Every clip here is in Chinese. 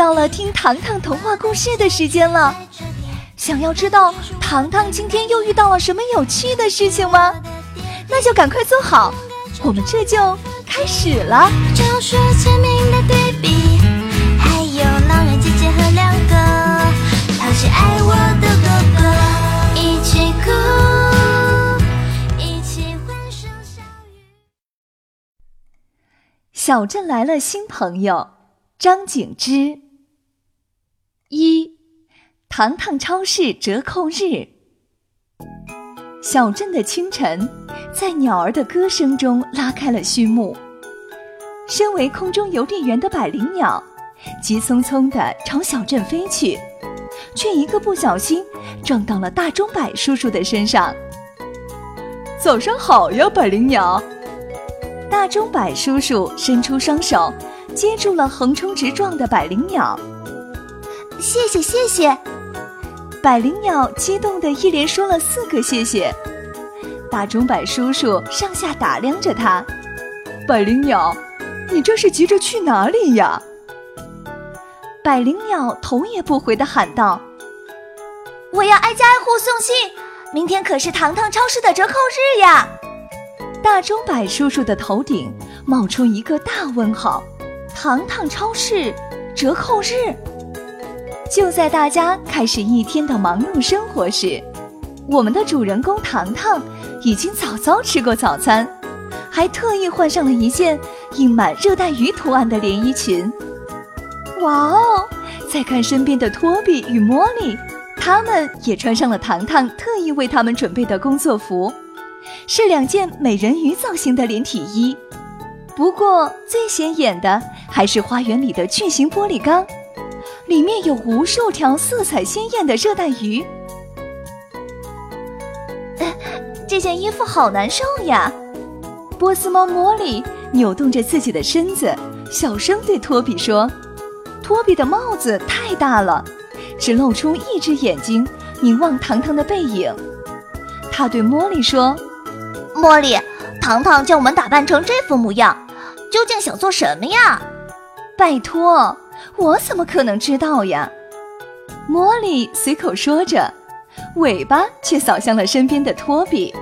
到了听糖糖童话故事的时间了。想要知道糖糖今天又遇到了什么有趣的事情吗？那就赶快坐好，我们这就开始了。还有狼人姐姐和两个淘气爱我的哥哥，一起哭，一起欢声笑语。小镇来了新朋友。张景之。一，糖糖超市折扣日。小镇的清晨，在鸟儿的歌声中拉开了序幕。身为空中邮递员的百灵鸟，急匆匆地朝小镇飞去，却一个不小心撞到了大钟摆叔叔的身上。早上好呀，百灵鸟！大钟摆叔叔伸出双手。接住了横冲直撞的百灵鸟，谢谢谢谢！百灵鸟激动的一连说了四个谢谢。大钟摆叔叔上下打量着他，百灵鸟，你这是急着去哪里呀？百灵鸟头也不回的喊道：“我要挨家挨户送信，明天可是糖糖超市的折扣日呀！”大钟摆叔叔的头顶冒出一个大问号。糖糖超市折扣日，就在大家开始一天的忙碌生活时，我们的主人公糖糖已经早早吃过早餐，还特意换上了一件印满热带鱼图案的连衣裙。哇哦！再看身边的托比与茉莉，他们也穿上了糖糖特意为他们准备的工作服，是两件美人鱼造型的连体衣。不过最显眼的。还是花园里的巨型玻璃缸，里面有无数条色彩鲜艳的热带鱼。这件衣服好难受呀！波斯猫茉莉扭动着自己的身子，小声对托比说：“托比的帽子太大了，只露出一只眼睛，凝望糖糖的背影。”他对茉莉说：“茉莉，糖糖将我们打扮成这副模样，究竟想做什么呀？”拜托，我怎么可能知道呀？茉莉随口说着，尾巴却扫向了身边的托比。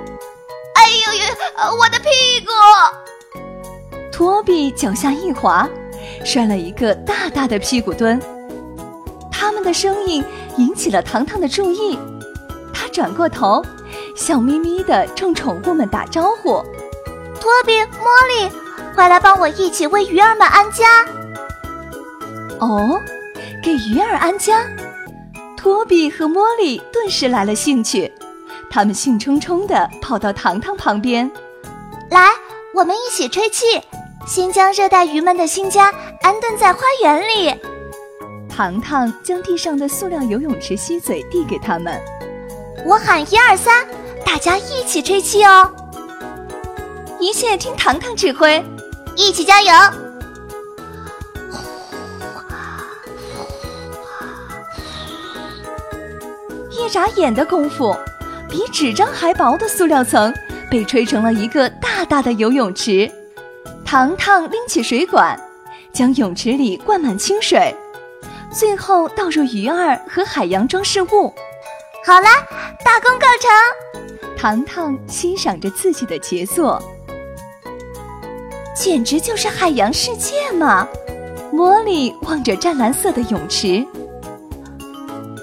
哎呦呦，我的屁股！托比脚下一滑，摔了一个大大的屁股墩。他们的声音引起了糖糖的注意，他转过头，笑眯眯地冲宠物们打招呼：“托比，茉莉，快来帮我一起为鱼儿们安家。”哦，给鱼儿安家，托比和茉莉顿时来了兴趣，他们兴冲冲地跑到糖糖旁边，来，我们一起吹气，先将热带鱼们的新家安顿在花园里。糖糖将地上的塑料游泳池吸嘴递给他们，我喊一二三，大家一起吹气哦，一切听糖糖指挥，一起加油。一眨眼的功夫，比纸张还薄的塑料层被吹成了一个大大的游泳池。糖糖拎起水管，将泳池里灌满清水，最后倒入鱼儿和海洋装饰物。好了，大功告成！糖糖欣赏着自己的杰作，简直就是海洋世界嘛！茉莉望着湛蓝色的泳池。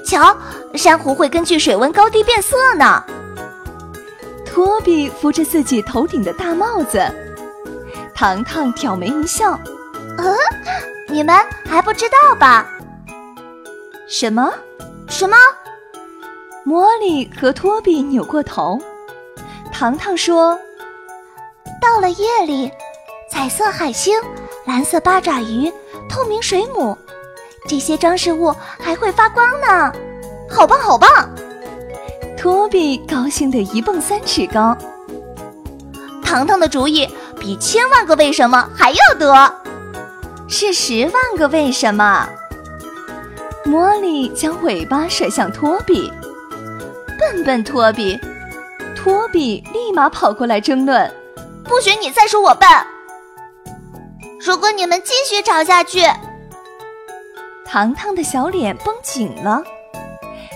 瞧，珊瑚会根据水温高低变色呢。托比扶着自己头顶的大帽子，糖糖挑眉一笑：“嗯，你们还不知道吧？什么？什么？”茉莉和托比扭过头，糖糖说：“到了夜里，彩色海星、蓝色八爪鱼、透明水母。”这些装饰物还会发光呢，好棒好棒！托比高兴得一蹦三尺高。糖糖的主意比千万个为什么还要多，是十万个为什么。茉莉将尾巴甩向托比，笨笨托比，托比立马跑过来争论：“不许你再说我笨！如果你们继续吵下去。”糖糖的小脸绷紧了，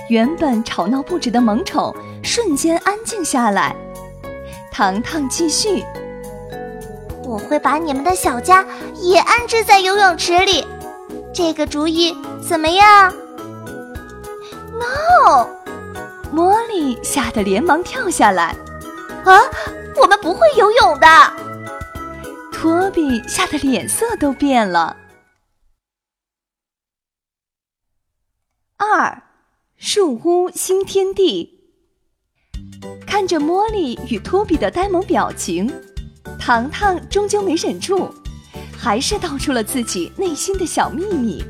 原本吵闹不止的萌宠瞬间安静下来。糖糖继续：“我会把你们的小家也安置在游泳池里，这个主意怎么样？”No，茉莉吓得连忙跳下来。啊，我们不会游泳的。托比吓得脸色都变了。二，树屋新天地。看着茉莉与托比的呆萌表情，糖糖终究没忍住，还是道出了自己内心的小秘密。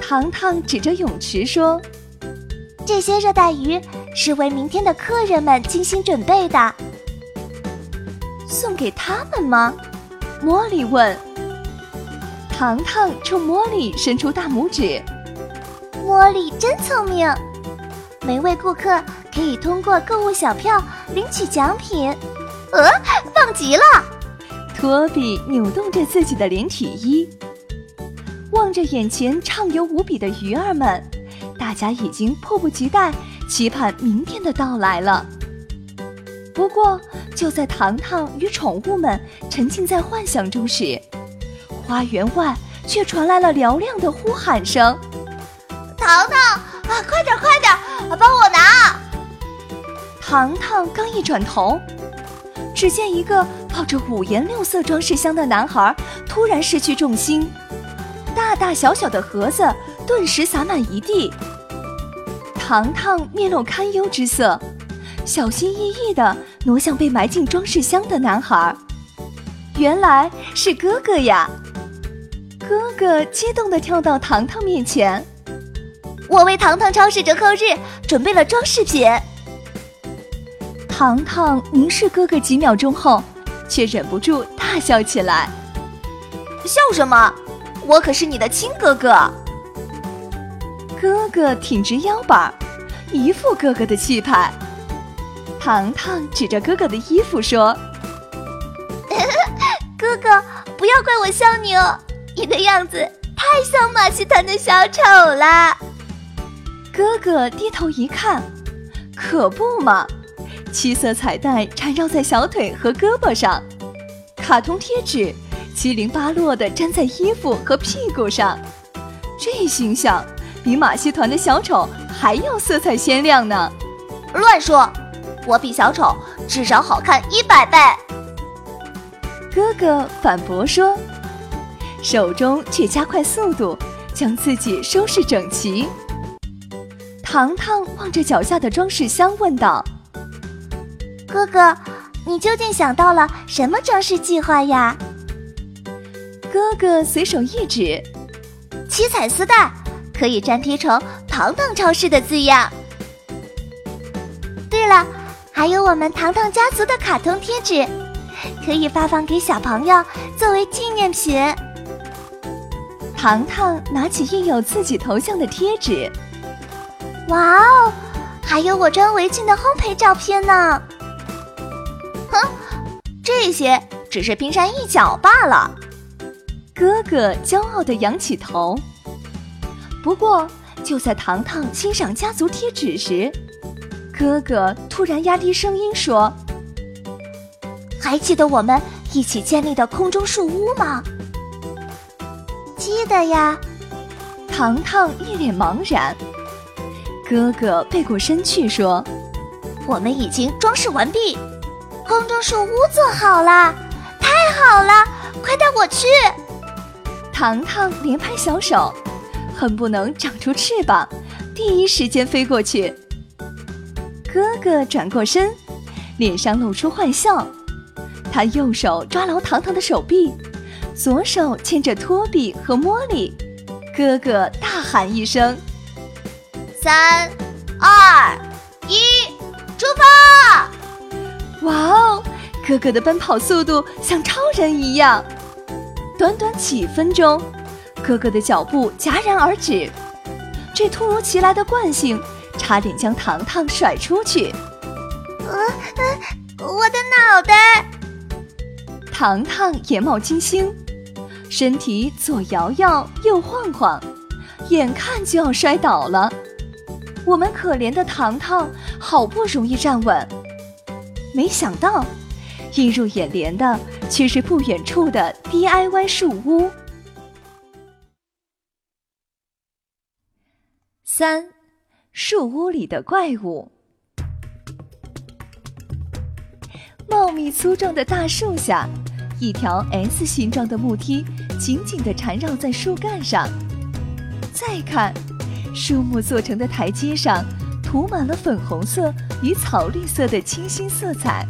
糖糖指着泳池说：“这些热带鱼是为明天的客人们精心准备的，送给他们吗？”茉莉问。糖糖冲茉莉伸出大拇指。茉莉真聪明，每位顾客可以通过购物小票领取奖品。呃，棒极了！托比扭动着自己的连体衣，望着眼前畅游无比的鱼儿们，大家已经迫不及待期盼明天的到来了。不过，就在糖糖与宠物们沉浸在幻想中时，花园外却传来了嘹亮的呼喊声。糖糖啊，快点快点，帮我拿！糖糖刚一转头，只见一个抱着五颜六色装饰箱的男孩突然失去重心，大大小小的盒子顿时洒满一地。糖糖面露堪忧之色，小心翼翼地挪向被埋进装饰箱的男孩。原来是哥哥呀！哥哥激动地跳到糖糖面前。我为糖糖超市折扣日准备了装饰品。糖糖凝视哥哥几秒钟后，却忍不住大笑起来。笑什么？我可是你的亲哥哥。哥哥挺直腰板，一副哥哥的气派。糖糖指着哥哥的衣服说：“哥哥，不要怪我笑你哦，你的样子太像马戏团的小丑了。”哥哥低头一看，可不嘛，七色彩带缠绕在小腿和胳膊上，卡通贴纸七零八落的粘在衣服和屁股上，这形象比马戏团的小丑还要色彩鲜亮呢！乱说，我比小丑至少好看一百倍。哥哥反驳说，手中却加快速度，将自己收拾整齐。糖糖望着脚下的装饰箱，问道：“哥哥，你究竟想到了什么装饰计划呀？”哥哥随手一指：“七彩丝带，可以粘贴成‘糖糖超市’的字样。对了，还有我们糖糖家族的卡通贴纸，可以发放给小朋友作为纪念品。”糖糖拿起印有自己头像的贴纸。哇哦，还有我穿围裙的烘焙照片呢！哼，这些只是冰山一角罢了。哥哥骄傲地仰起头。不过，就在糖糖欣赏家族贴纸时，哥哥突然压低声音说：“还记得我们一起建立的空中树屋吗？”记得呀。糖糖一脸茫然。哥哥背过身去说：“我们已经装饰完毕，空中树屋做好了，太好了！快带我去！”糖糖连拍小手，恨不能长出翅膀，第一时间飞过去。哥哥转过身，脸上露出坏笑，他右手抓牢糖糖的手臂，左手牵着托比和茉莉。哥哥大喊一声。三、二、一，出发！哇哦，哥哥的奔跑速度像超人一样。短短几分钟，哥哥的脚步戛然而止。这突如其来的惯性，差点将糖糖甩出去。呃，我的脑袋！糖糖眼冒金星，身体左摇摇，右晃晃。眼看就要摔倒了。我们可怜的糖糖好不容易站稳，没想到，映入眼帘的却是不远处的 DIY 树屋。三，树屋里的怪物。茂密粗壮的大树下，一条 S 形状的木梯紧紧地缠绕在树干上。再看。树木做成的台阶上，涂满了粉红色与草绿色的清新色彩。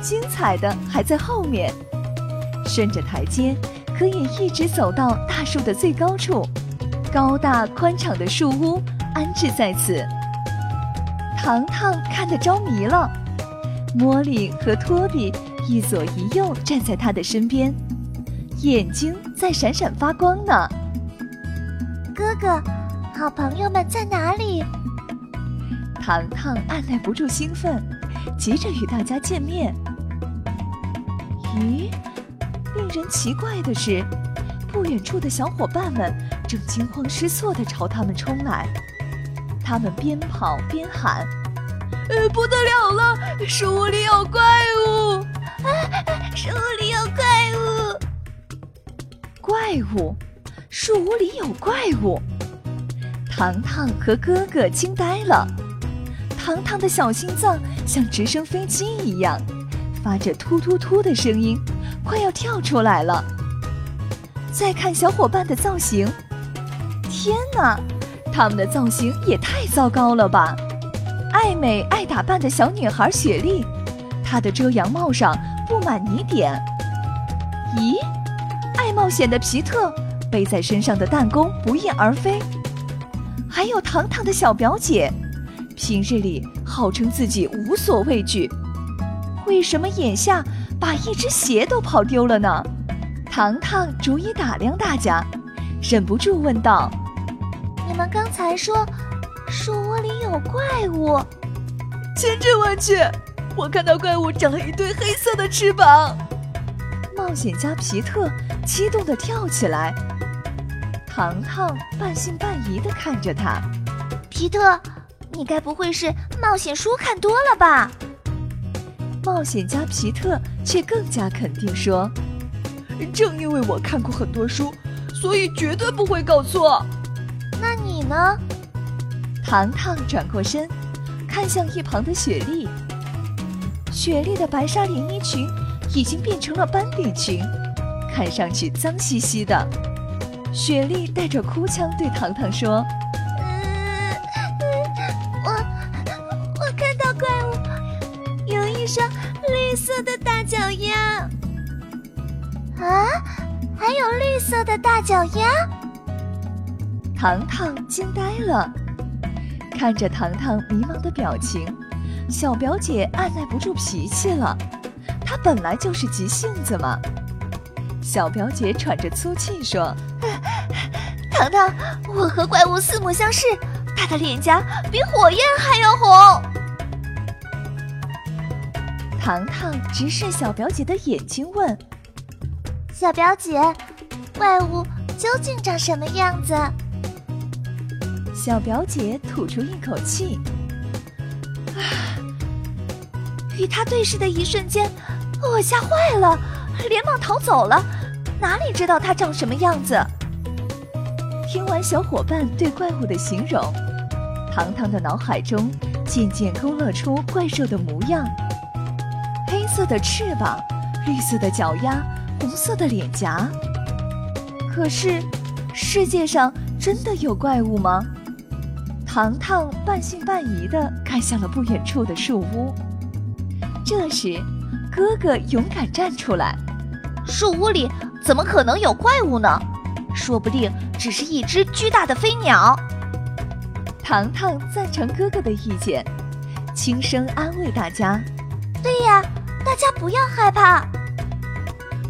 精彩的还在后面，顺着台阶可以一直走到大树的最高处，高大宽敞的树屋安置在此。糖糖看得着迷了，茉莉和托比一左一右站在他的身边，眼睛在闪闪发光呢。哥哥。好朋友们在哪里？糖糖按耐不住兴奋，急着与大家见面。咦，令人奇怪的是，不远处的小伙伴们正惊慌失措地朝他们冲来。他们边跑边喊：“呃，不得了了，树屋里有怪物！啊，树屋里有怪物！怪物，树屋里有怪物！”糖糖和哥哥惊呆了，糖糖的小心脏像直升飞机一样，发着突突突的声音，快要跳出来了。再看小伙伴的造型，天哪，他们的造型也太糟糕了吧！爱美爱打扮的小女孩雪莉，她的遮阳帽上布满泥点。咦，爱冒险的皮特，背在身上的弹弓不翼而飞。还有糖糖的小表姐，平日里号称自己无所畏惧，为什么眼下把一只鞋都跑丢了呢？糖糖逐一打量大家，忍不住问道：“你们刚才说树窝里有怪物？千真万确，我看到怪物长了一对黑色的翅膀。”冒险家皮特激动地跳起来。糖糖半信半疑地看着他，皮特，你该不会是冒险书看多了吧？冒险家皮特却更加肯定说：“正因为我看过很多书，所以绝对不会搞错。”那你呢？糖糖转过身，看向一旁的雪莉。雪莉的白纱连衣裙已经变成了斑点裙，看上去脏兮兮的。雪莉带着哭腔对糖糖说：“我我看到怪物，有一双绿色的大脚丫。啊，还有绿色的大脚丫！”糖糖惊呆了，看着糖糖迷茫的表情，小表姐按耐不住脾气了。她本来就是急性子嘛。小表姐喘着粗气说。糖糖，我和怪物四目相视，他的脸颊比火焰还要红。糖糖直视小表姐的眼睛问：“小表姐，怪物究竟长什么样子？”小表姐吐出一口气：“啊！”与他对视的一瞬间，我吓坏了，连忙逃走了。哪里知道他长什么样子？听完小伙伴对怪物的形容，糖糖的脑海中渐渐勾勒出怪兽的模样：黑色的翅膀，绿色的脚丫，红色的脸颊。可是，世界上真的有怪物吗？糖糖半信半疑地看向了不远处的树屋。这时，哥哥勇敢站出来：“树屋里怎么可能有怪物呢？”说不定只是一只巨大的飞鸟。糖糖赞成哥哥的意见，轻声安慰大家：“对呀，大家不要害怕。”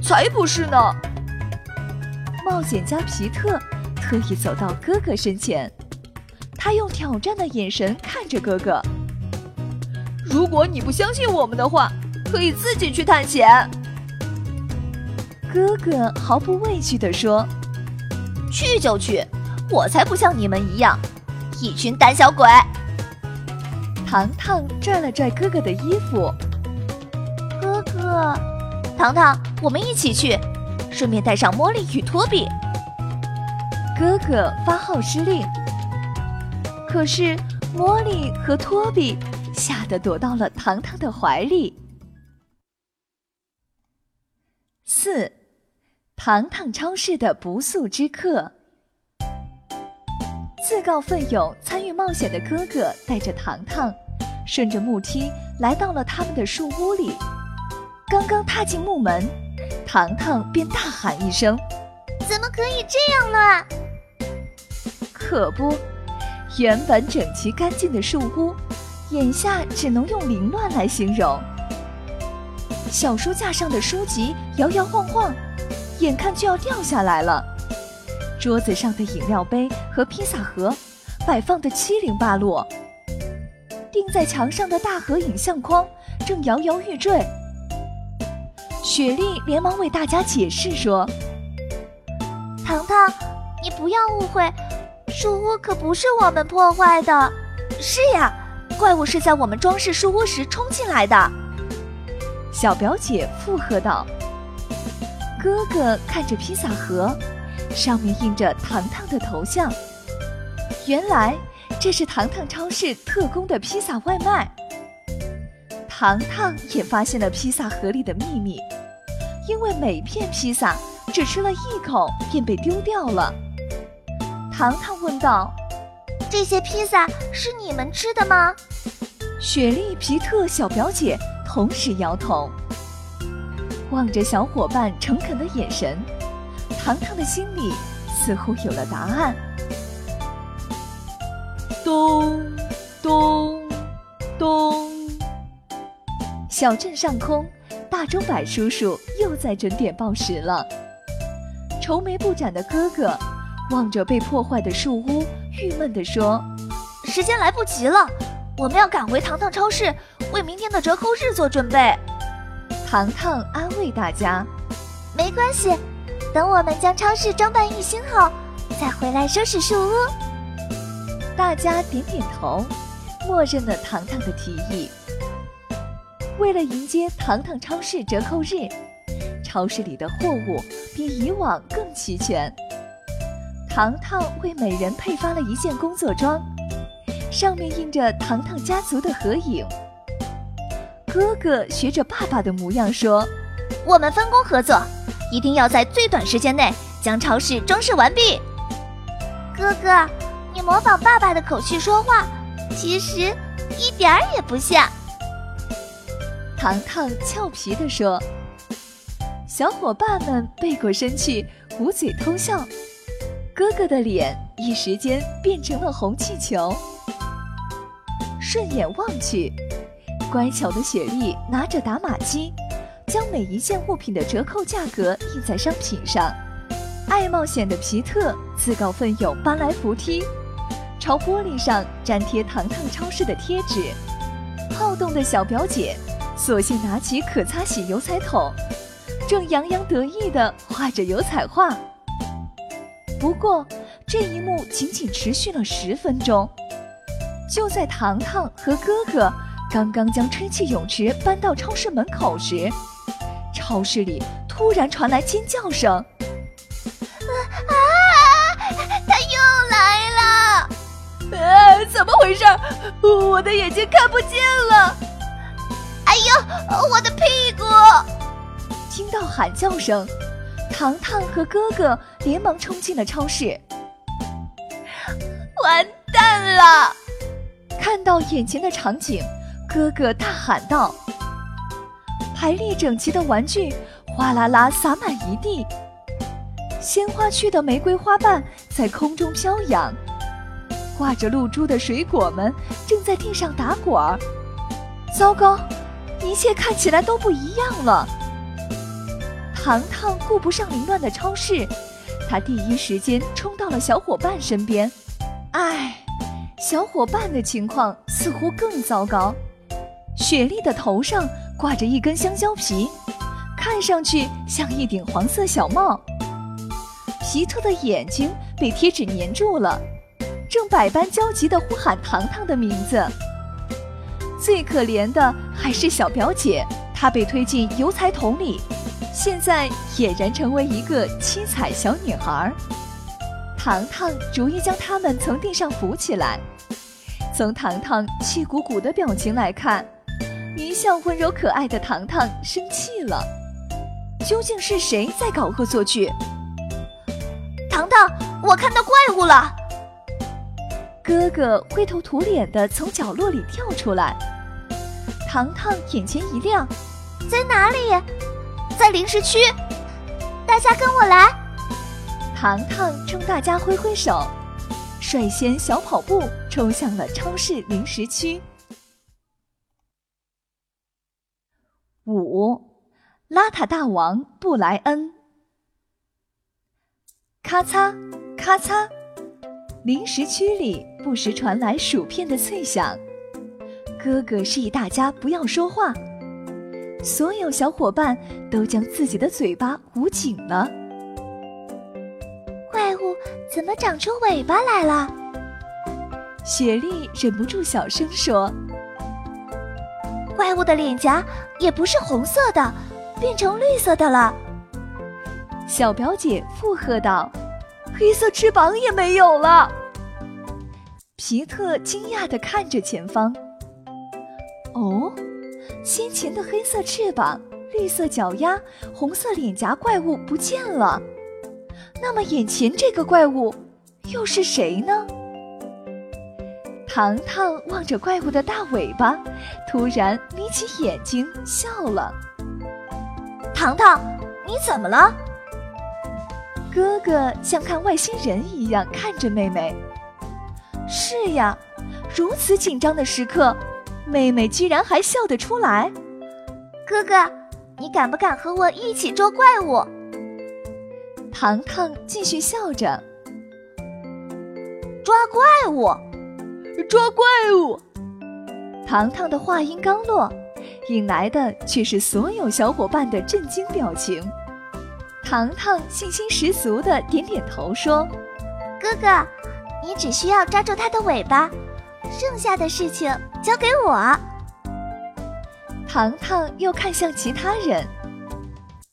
才不是呢！冒险家皮特特意走到哥哥身前，他用挑战的眼神看着哥哥：“如果你不相信我们的话，可以自己去探险。”哥哥毫不畏惧地说。去就去，我才不像你们一样，一群胆小鬼。糖糖拽了拽哥哥的衣服，哥哥，糖糖，我们一起去，顺便带上茉莉与托比。哥哥发号施令，可是茉莉和托比吓得躲到了糖糖的怀里。糖糖超市的不速之客。自告奋勇参与冒险的哥哥带着糖糖，顺着木梯来到了他们的树屋里。刚刚踏进木门，糖糖便大喊一声：“怎么可以这样乱？”可不，原本整齐干净的树屋，眼下只能用凌乱来形容。小书架上的书籍摇摇晃晃，眼看就要掉下来了。桌子上的饮料杯和披萨盒摆放的七零八落，钉在墙上的大合影相框正摇摇欲坠。雪莉连忙为大家解释说：“糖糖，你不要误会。”树屋可不是我们破坏的，是呀，怪物是在我们装饰树屋时冲进来的。小表姐附和道。哥哥看着披萨盒，上面印着糖糖的头像，原来这是糖糖超市特供的披萨外卖。糖糖也发现了披萨盒里的秘密，因为每片披萨只吃了一口便被丢掉了。糖糖问道：“这些披萨是你们吃的吗？”雪莉、皮特小表姐同时摇头，望着小伙伴诚恳的眼神，糖糖的心里似乎有了答案。咚咚咚！小镇上空，大钟摆叔叔又在准点报时了。愁眉不展的哥哥。望着被破坏的树屋，郁闷地说：“时间来不及了，我们要赶回糖糖超市，为明天的折扣日做准备。”糖糖安慰大家：“没关系，等我们将超市装扮一新后，再回来收拾树屋。”大家点点头，默认了糖糖的提议。为了迎接糖糖超市折扣日，超市里的货物比以往更齐全。糖糖为每人配发了一件工作装，上面印着糖糖家族的合影。哥哥学着爸爸的模样说：“我们分工合作，一定要在最短时间内将超市装饰完毕。”哥哥，你模仿爸爸的口气说话，其实一点儿也不像。糖糖俏皮地说。小伙伴们背过身去，捂嘴偷笑。哥哥的脸一时间变成了红气球。顺眼望去，乖巧的雪莉拿着打码机，将每一件物品的折扣价格印在商品上。爱冒险的皮特自告奋勇搬来扶梯，朝玻璃上粘贴糖糖超市的贴纸。好动的小表姐索性拿起可擦洗油彩桶，正洋洋得意地画着油彩画。不过，这一幕仅仅持续了十分钟。就在糖糖和哥哥刚刚将吹气泳池搬到超市门口时，超市里突然传来尖叫声：“啊！他又来了！啊，怎么回事？我的眼睛看不见了！哎呦，我的屁股！”听到喊叫声。糖糖和哥哥连忙冲进了超市，完蛋了！看到眼前的场景，哥哥大喊道：“排列整齐的玩具哗啦啦洒满一地，鲜花区的玫瑰花瓣在空中飘扬，挂着露珠的水果们正在地上打滚儿。糟糕，一切看起来都不一样了。”糖糖顾不上凌乱的超市，他第一时间冲到了小伙伴身边。唉，小伙伴的情况似乎更糟糕。雪莉的头上挂着一根香蕉皮，看上去像一顶黄色小帽。皮特的眼睛被贴纸粘住了，正百般焦急地呼喊糖糖的名字。最可怜的还是小表姐，她被推进油彩桶里，现在俨然成为一个七彩小女孩。糖糖逐一将他们从地上扶起来。从糖糖气鼓鼓的表情来看，一向温柔可爱的糖糖生气了。究竟是谁在搞恶作剧？糖糖，我看到怪物了！哥哥灰头土脸的从角落里跳出来。糖糖眼前一亮，在哪里？在零食区！大家跟我来！糖糖冲大家挥挥手，率先小跑步冲向了超市零食区。五，邋遢大王布莱恩。咔嚓咔嚓，零食区里不时传来薯片的脆响。哥哥示意大家不要说话，所有小伙伴都将自己的嘴巴捂紧了。怪物怎么长出尾巴来了？雪莉忍不住小声说：“怪物的脸颊也不是红色的，变成绿色的了。”小表姐附和道：“黑色翅膀也没有了。”皮特惊讶地看着前方。哦，先前的黑色翅膀、绿色脚丫、红色脸颊怪物不见了。那么眼前这个怪物又是谁呢？糖糖望着怪物的大尾巴，突然眯起眼睛笑了。糖糖，你怎么了？哥哥像看外星人一样看着妹妹。是呀，如此紧张的时刻。妹妹居然还笑得出来，哥哥，你敢不敢和我一起捉怪物？糖糖继续笑着，抓怪物，抓怪物。糖糖的话音刚落，引来的却是所有小伙伴的震惊表情。糖糖信心十足的点点头说：“哥哥，你只需要抓住它的尾巴。”剩下的事情交给我。糖糖又看向其他人。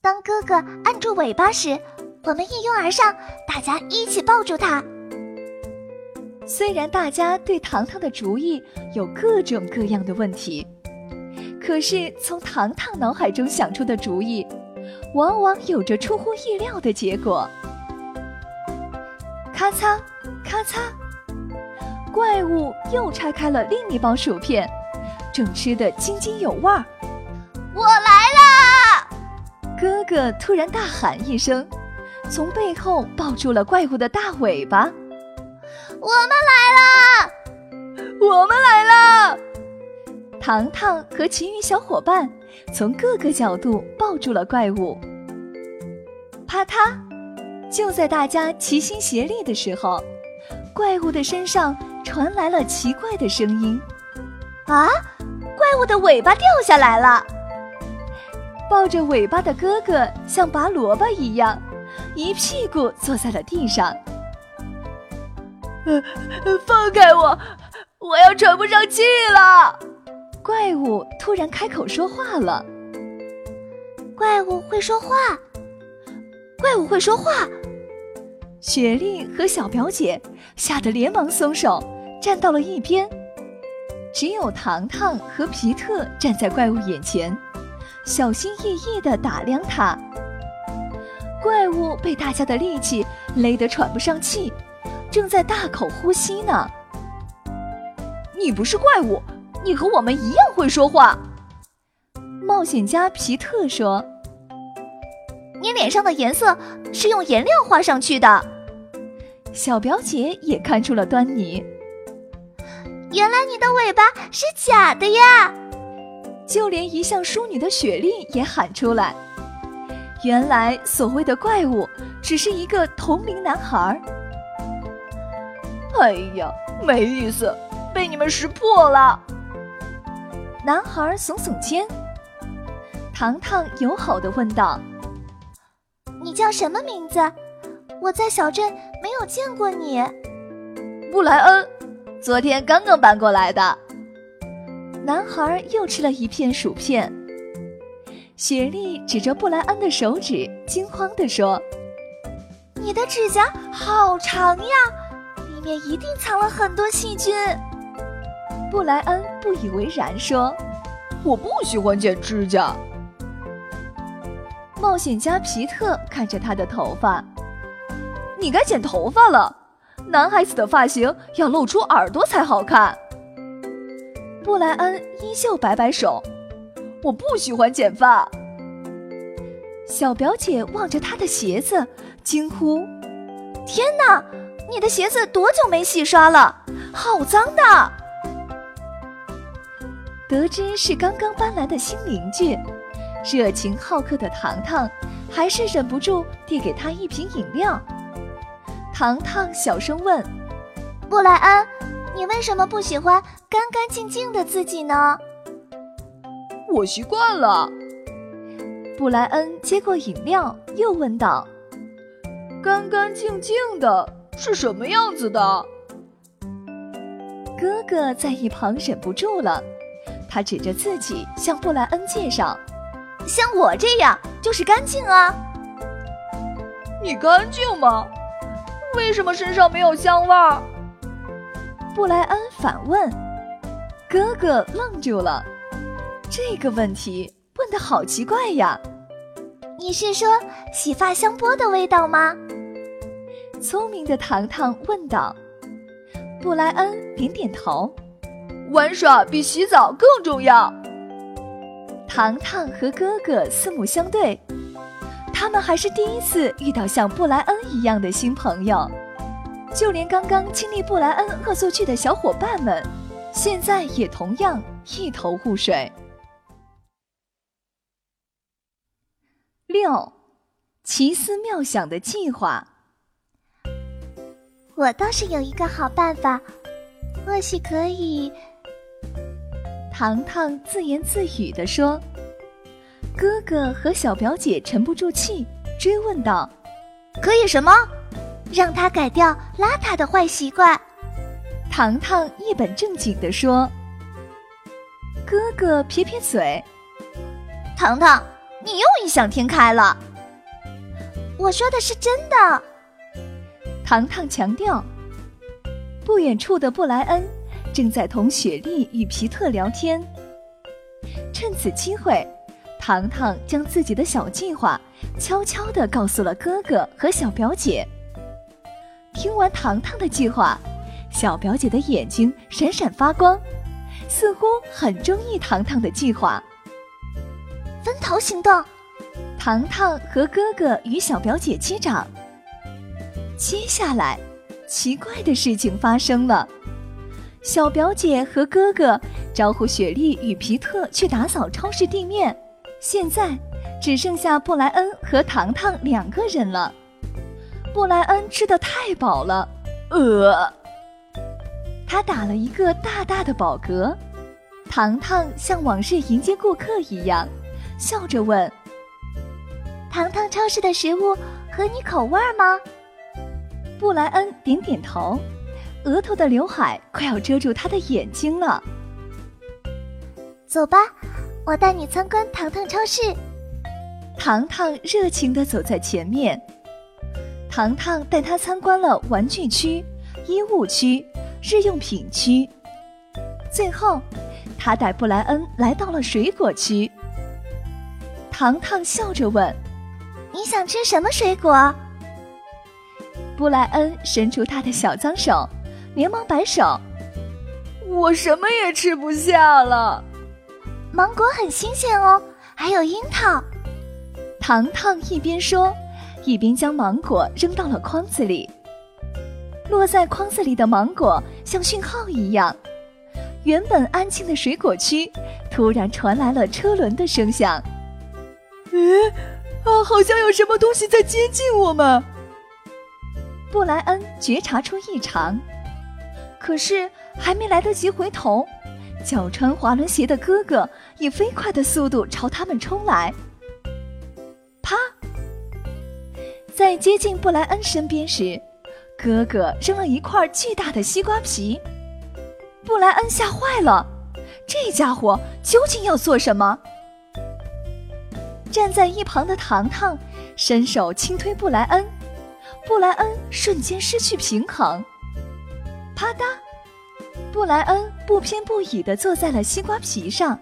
当哥哥按住尾巴时，我们一拥而上，大家一起抱住他。虽然大家对糖糖的主意有各种各样的问题，可是从糖糖脑海中想出的主意，往往有着出乎意料的结果。咔嚓，咔嚓。怪物又拆开了另一包薯片，正吃得津津有味儿。我来啦！哥哥突然大喊一声，从背后抱住了怪物的大尾巴。我们来啦！我们来啦！糖糖和其余小伙伴从各个角度抱住了怪物。啪嗒！就在大家齐心协力的时候，怪物的身上。传来了奇怪的声音，啊！怪物的尾巴掉下来了。抱着尾巴的哥哥像拔萝卜一样，一屁股坐在了地上。呃，放开我！我要喘不上气了。怪物突然开口说话了。怪物会说话，怪物会说话。雪莉和小表姐吓得连忙松手。站到了一边，只有糖糖和皮特站在怪物眼前，小心翼翼地打量他。怪物被大家的力气勒得喘不上气，正在大口呼吸呢。你不是怪物，你和我们一样会说话。冒险家皮特说：“你脸上的颜色是用颜料画上去的。”小表姐也看出了端倪。原来你的尾巴是假的呀！就连一向淑女的雪莉也喊出来：“原来所谓的怪物只是一个同龄男孩。”哎呀，没意思，被你们识破了。男孩耸耸肩，糖糖友好的问道：“你叫什么名字？我在小镇没有见过你。布莱恩，昨天刚刚搬过来的。男孩又吃了一片薯片。雪莉指着布莱恩的手指，惊慌地说：“你的指甲好长呀，里里面一定藏了很多细菌。”布莱恩不以为然说：“我不喜欢剪指甲。”冒险家皮特看着他的头发：“你该剪头发了，男孩子的发型要露出耳朵才好看。”布莱恩依旧摆摆手。我不喜欢剪发。小表姐望着他的鞋子，惊呼：“天哪，你的鞋子多久没洗刷了？好脏的！”得知是刚刚搬来的新邻居，热情好客的糖糖还是忍不住递给他一瓶饮料。糖糖小声问：“布莱恩，你为什么不喜欢干干净净的自己呢？”我习惯了。布莱恩接过饮料，又问道：“干干净净的是什么样子的？”哥哥在一旁忍不住了，他指着自己向布莱恩介绍：“像我这样就是干净啊。”你干净吗？为什么身上没有香味儿？布莱恩反问。哥哥愣住了。这个问题问的好奇怪呀！你是说洗发香波的味道吗？聪明的糖糖问道。布莱恩点点头。玩耍比洗澡更重要。糖糖和哥哥四目相对，他们还是第一次遇到像布莱恩一样的新朋友。就连刚刚经历布莱恩恶作剧的小伙伴们，现在也同样一头雾水。六，奇思妙想的计划。我倒是有一个好办法，或许可以。糖糖自言自语地说。哥哥和小表姐沉不住气，追问道：“可以什么？让他改掉邋遢的坏习惯？”糖糖一本正经地说。哥哥撇撇嘴：“糖糖。”你又异想天开了，我说的是真的。糖糖强调。不远处的布莱恩正在同雪莉与皮特聊天。趁此机会，糖糖将自己的小计划悄悄地告诉了哥哥和小表姐。听完糖糖的计划，小表姐的眼睛闪闪发光，似乎很中意糖糖的计划。分头行动，糖糖和哥哥与小表姐击掌。接下来，奇怪的事情发生了。小表姐和哥哥招呼雪莉与皮特去打扫超市地面，现在只剩下布莱恩和糖糖两个人了。布莱恩吃的太饱了，呃，他打了一个大大的饱嗝。糖糖像往日迎接顾客一样。笑着问：“糖糖超市的食物合你口味吗？”布莱恩点点头，额头的刘海快要遮住他的眼睛了。走吧，我带你参观糖糖超市。糖糖热情地走在前面，糖糖带他参观了玩具区、衣物区、日用品区，最后，他带布莱恩来到了水果区。糖糖笑着问：“你想吃什么水果？”布莱恩伸出他的小脏手，连忙摆手：“我什么也吃不下了。”芒果很新鲜哦，还有樱桃。糖糖一边说，一边将芒果扔到了筐子里。落在筐子里的芒果像讯号一样，原本安静的水果区突然传来了车轮的声响。咦，啊，好像有什么东西在接近我们。布莱恩觉察出异常，可是还没来得及回头，脚穿滑轮鞋的哥哥以飞快的速度朝他们冲来。啪！在接近布莱恩身边时，哥哥扔了一块巨大的西瓜皮。布莱恩吓坏了，这家伙究竟要做什么？站在一旁的糖糖伸手轻推布莱恩，布莱恩瞬间失去平衡，啪嗒，布莱恩不偏不倚地坐在了西瓜皮上。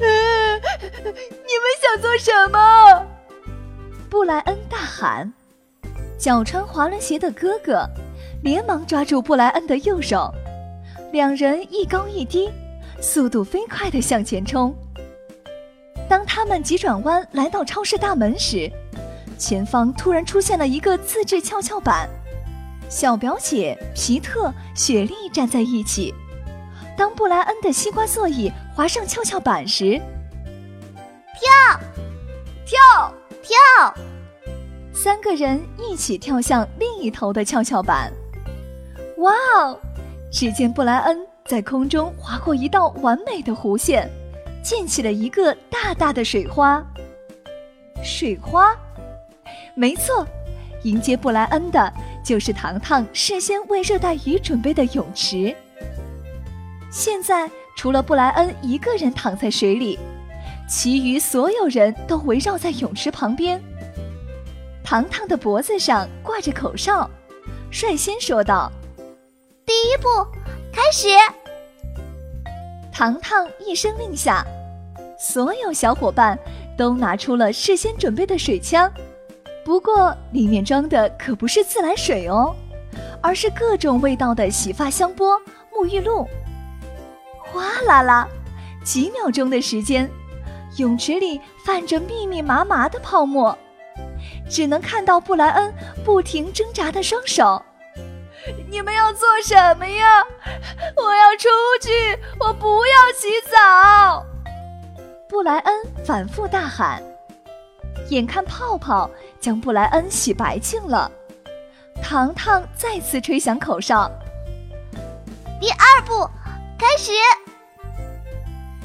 呃，你们想做什么？布莱恩大喊。脚穿滑轮鞋的哥哥连忙抓住布莱恩的右手，两人一高一低，速度飞快地向前冲。当他们急转弯来到超市大门时，前方突然出现了一个自制跷跷板，小表姐皮特、雪莉站在一起。当布莱恩的西瓜座椅滑上跷跷板时，跳，跳，跳！三个人一起跳向另一头的跷跷板。哇哦！只见布莱恩在空中划过一道完美的弧线。溅起了一个大大的水花，水花，没错，迎接布莱恩的就是糖糖事先为热带鱼准备的泳池。现在除了布莱恩一个人躺在水里，其余所有人都围绕在泳池旁边。糖糖的脖子上挂着口哨，率先说道：“第一步，开始。”糖糖一声令下。所有小伙伴都拿出了事先准备的水枪，不过里面装的可不是自来水哦，而是各种味道的洗发香波、沐浴露。哗啦啦，几秒钟的时间，泳池里泛着密密麻麻的泡沫，只能看到布莱恩不停挣扎的双手。你们要做什么呀？我要出去，我不要洗澡。布莱恩反复大喊，眼看泡泡将布莱恩洗白净了，糖糖再次吹响口哨。第二步，开始。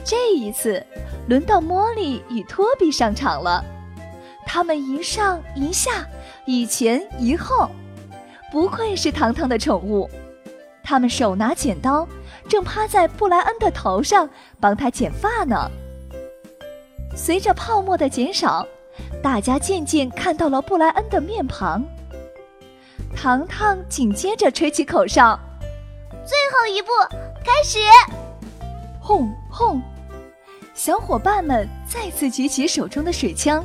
这一次，轮到茉莉与托比上场了。他们一上一下，一前一后，不愧是糖糖的宠物。他们手拿剪刀，正趴在布莱恩的头上帮他剪发呢。随着泡沫的减少，大家渐渐看到了布莱恩的面庞。糖糖紧接着吹起口哨：“最后一步，开始！”轰轰！小伙伴们再次举起手中的水枪，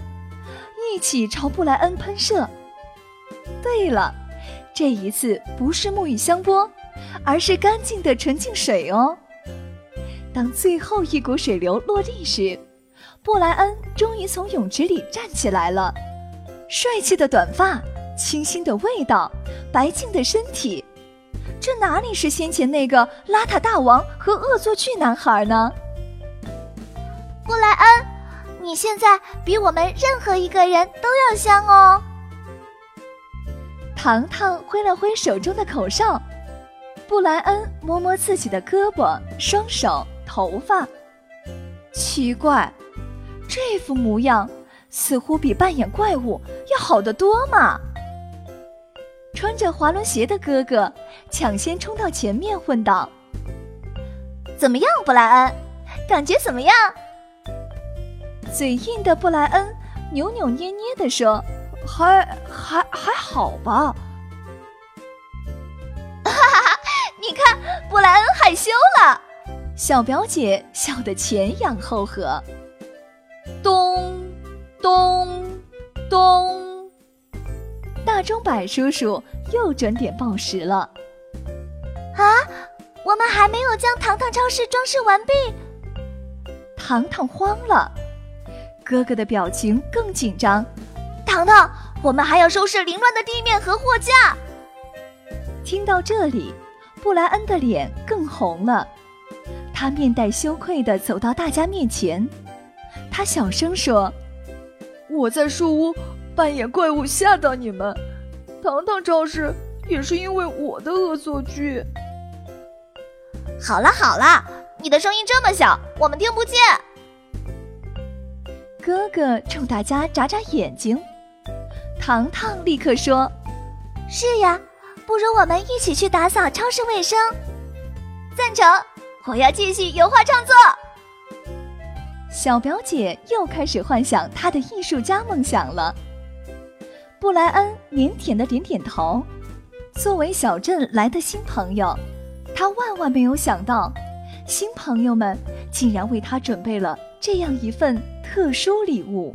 一起朝布莱恩喷射。对了，这一次不是沐浴香波，而是干净的纯净水哦。当最后一股水流落地时，布莱恩终于从泳池里站起来了，帅气的短发，清新的味道，白净的身体，这哪里是先前那个邋遢大王和恶作剧男孩呢？布莱恩，你现在比我们任何一个人都要香哦！糖糖挥了挥手中的口哨，布莱恩摸摸自己的胳膊、双手、头发，奇怪。这副模样似乎比扮演怪物要好得多嘛！穿着滑轮鞋的哥哥抢先冲到前面问道：“怎么样，布莱恩？感觉怎么样？”嘴硬的布莱恩扭扭捏捏地说：“还还还好吧。”哈哈，你看，布莱恩害羞了。小表姐笑得前仰后合。咚，咚，咚！大钟摆叔叔又准点报时了。啊，我们还没有将糖糖超市装饰完毕。糖糖慌了，哥哥的表情更紧张。糖糖，我们还要收拾凌乱的地面和货架。听到这里，布莱恩的脸更红了，他面带羞愧地走到大家面前。他小声说：“我在树屋扮演怪物吓到你们，糖糖超市也是因为我的恶作剧。”好了好了，你的声音这么小，我们听不见。哥哥冲大家眨眨眼睛，糖糖立刻说：“是呀，不如我们一起去打扫超市卫生。”赞成，我要继续油画创作。小表姐又开始幻想她的艺术家梦想了。布莱恩腼腆的点点头。作为小镇来的新朋友，他万万没有想到，新朋友们竟然为他准备了这样一份特殊礼物。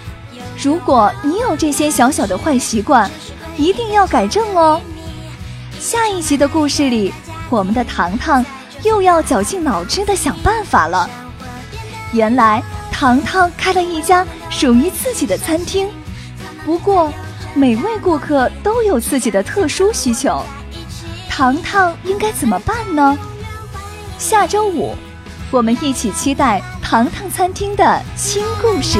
如果你有这些小小的坏习惯，一定要改正哦。下一集的故事里，我们的糖糖又要绞尽脑汁的想办法了。原来，糖糖开了一家属于自己的餐厅，不过。每位顾客都有自己的特殊需求，糖糖应该怎么办呢？下周五，我们一起期待糖糖餐厅的新故事。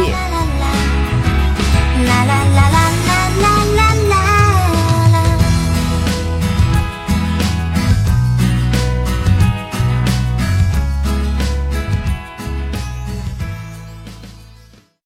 la la la la.